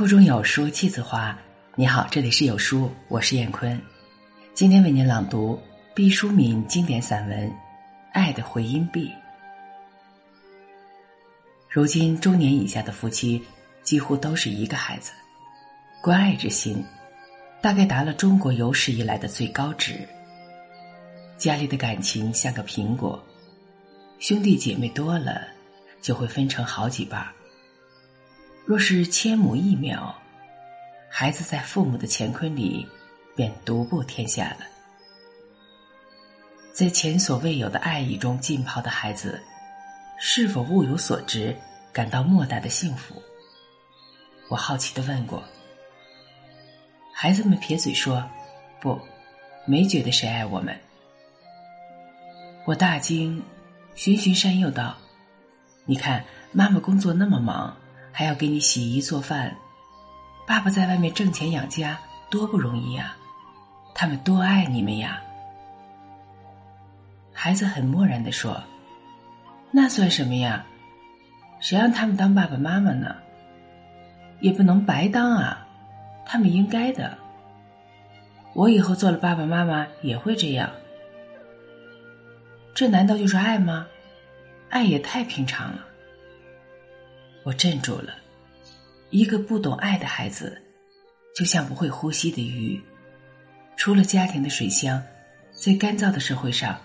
腹中有书气自华。你好，这里是有书，我是燕坤。今天为您朗读毕淑敏经典散文《爱的回音壁》。如今中年以下的夫妻几乎都是一个孩子，关爱之心大概达了中国有史以来的最高值。家里的感情像个苹果，兄弟姐妹多了就会分成好几半若是千亩一苗，孩子在父母的乾坤里便独步天下了。在前所未有的爱意中浸泡的孩子，是否物有所值，感到莫大的幸福？我好奇的问过，孩子们撇嘴说：“不，没觉得谁爱我们。”我大惊，循循善诱道：“你看，妈妈工作那么忙。”还要给你洗衣做饭，爸爸在外面挣钱养家，多不容易呀！他们多爱你们呀！孩子很漠然的说：“那算什么呀？谁让他们当爸爸妈妈呢？也不能白当啊！他们应该的。我以后做了爸爸妈妈也会这样。这难道就是爱吗？爱也太平常了。”我镇住了，一个不懂爱的孩子，就像不会呼吸的鱼，除了家庭的水箱，在干燥的社会上，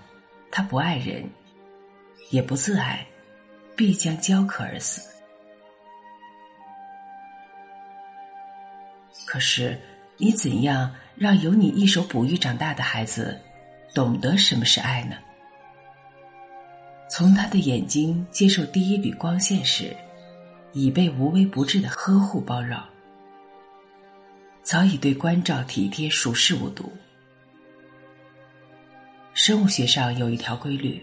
他不爱人，也不自爱，必将焦渴而死。可是，你怎样让由你一手哺育长大的孩子，懂得什么是爱呢？从他的眼睛接受第一缕光线时。已被无微不至的呵护包绕，早已对关照体贴熟视无睹。生物学上有一条规律：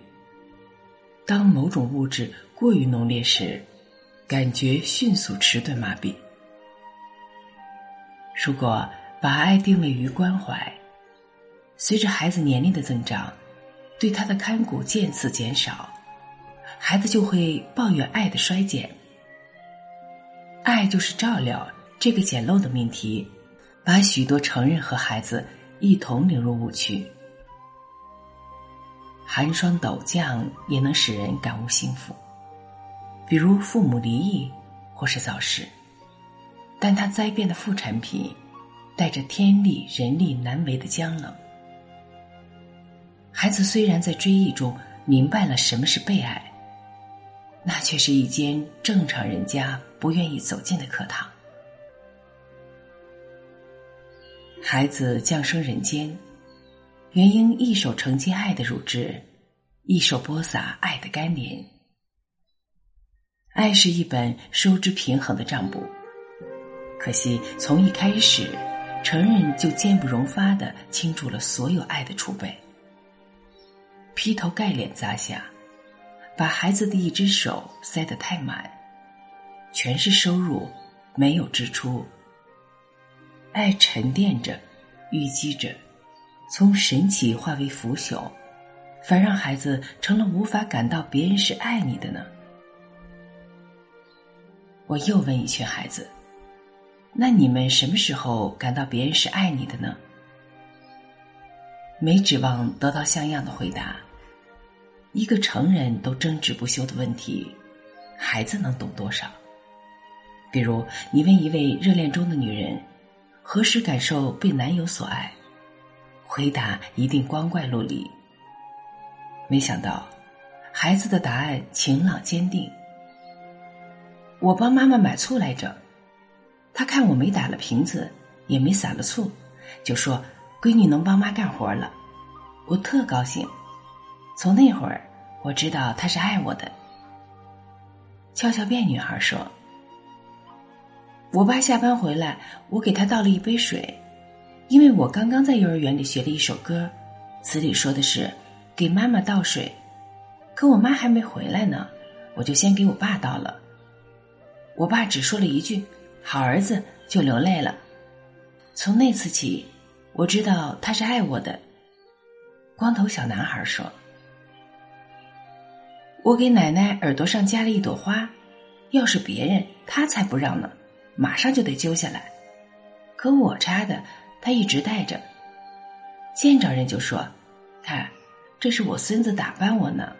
当某种物质过于浓烈时，感觉迅速迟钝麻痹。如果把爱定位于关怀，随着孩子年龄的增长，对他的看顾渐次减少，孩子就会抱怨爱的衰减。爱就是照料这个简陋的命题，把许多成人和孩子一同领入误区。寒霜陡降也能使人感悟幸福，比如父母离异或是早逝，但它灾变的副产品，带着天力人力难为的僵冷。孩子虽然在追忆中明白了什么是被爱。那却是一间正常人家不愿意走进的课堂。孩子降生人间，原应一手承接爱的乳汁，一手播撒爱的甘霖。爱是一本收支平衡的账簿，可惜从一开始，成人就坚不容发的倾注了所有爱的储备，劈头盖脸砸下。把孩子的一只手塞得太满，全是收入，没有支出。爱沉淀着，淤积着，从神奇化为腐朽，反让孩子成了无法感到别人是爱你的呢。我又问一群孩子：“那你们什么时候感到别人是爱你的呢？”没指望得到像样的回答。一个成人都争执不休的问题，孩子能懂多少？比如，你问一位热恋中的女人，何时感受被男友所爱？回答一定光怪陆离。没想到，孩子的答案晴朗坚定。我帮妈妈买醋来着，她看我没打了瓶子，也没撒了醋，就说：“闺女能帮妈干活了。”我特高兴。从那会儿，我知道她是爱我的。悄悄变女孩说：“我爸下班回来，我给他倒了一杯水，因为我刚刚在幼儿园里学了一首歌，词里说的是给妈妈倒水，可我妈还没回来呢，我就先给我爸倒了。我爸只说了一句‘好儿子’，就流泪了。从那次起，我知道他是爱我的。”光头小男孩说。我给奶奶耳朵上加了一朵花，要是别人，他才不让呢。马上就得揪下来。可我插的，他一直戴着。见着人就说：“看，这是我孙子打扮我呢。”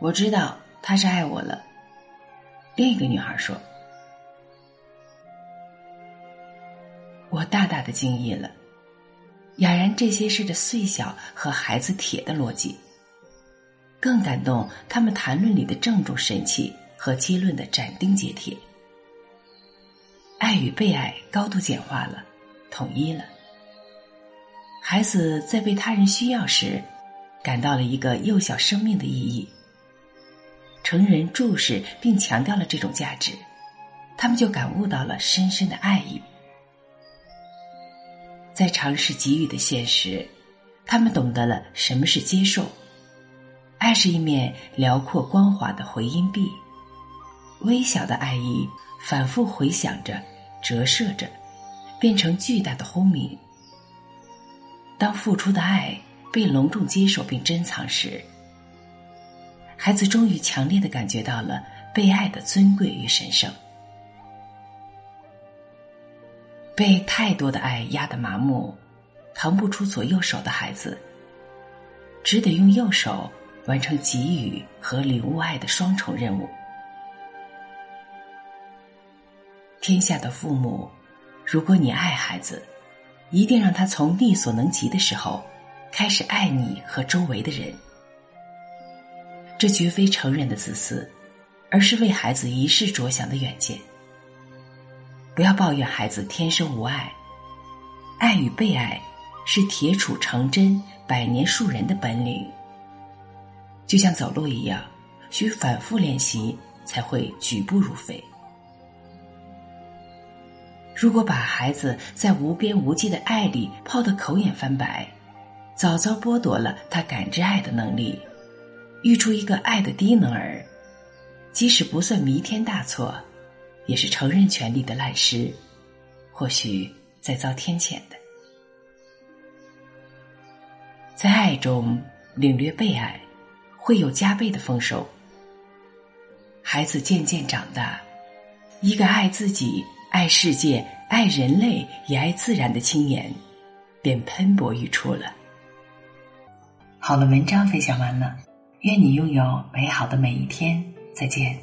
我知道他是爱我了。另一个女孩说：“我大大的惊异了，哑然这些事的碎小和孩子铁的逻辑，更感动他们谈论里的郑重神气和结论的斩钉截铁。爱与被爱高度简化了，统一了。孩子在被他人需要时，感到了一个幼小生命的意义。”成人注视并强调了这种价值，他们就感悟到了深深的爱意。在尝试给予的现实，他们懂得了什么是接受。爱是一面辽阔光滑的回音壁，微小的爱意反复回响着，折射着，变成巨大的轰鸣。当付出的爱被隆重接受并珍藏时。孩子终于强烈的感觉到了被爱的尊贵与神圣。被太多的爱压得麻木、腾不出左右手的孩子，只得用右手完成给予和领悟爱的双重任务。天下的父母，如果你爱孩子，一定让他从力所能及的时候开始爱你和周围的人。这绝非成人的自私，而是为孩子一世着想的远见。不要抱怨孩子天生无爱，爱与被爱是铁杵成针、百年树人的本领。就像走路一样，需反复练习才会举步如飞。如果把孩子在无边无际的爱里泡得口眼翻白，早早剥夺了他感知爱的能力。育出一个爱的低能儿，即使不算弥天大错，也是成人权利的滥施，或许在遭天谴的。在爱中领略被爱，会有加倍的丰收。孩子渐渐长大，一个爱自己、爱世界、爱人类也爱自然的青年，便喷薄欲出了。好了，文章分享完了。愿你拥有美好的每一天，再见。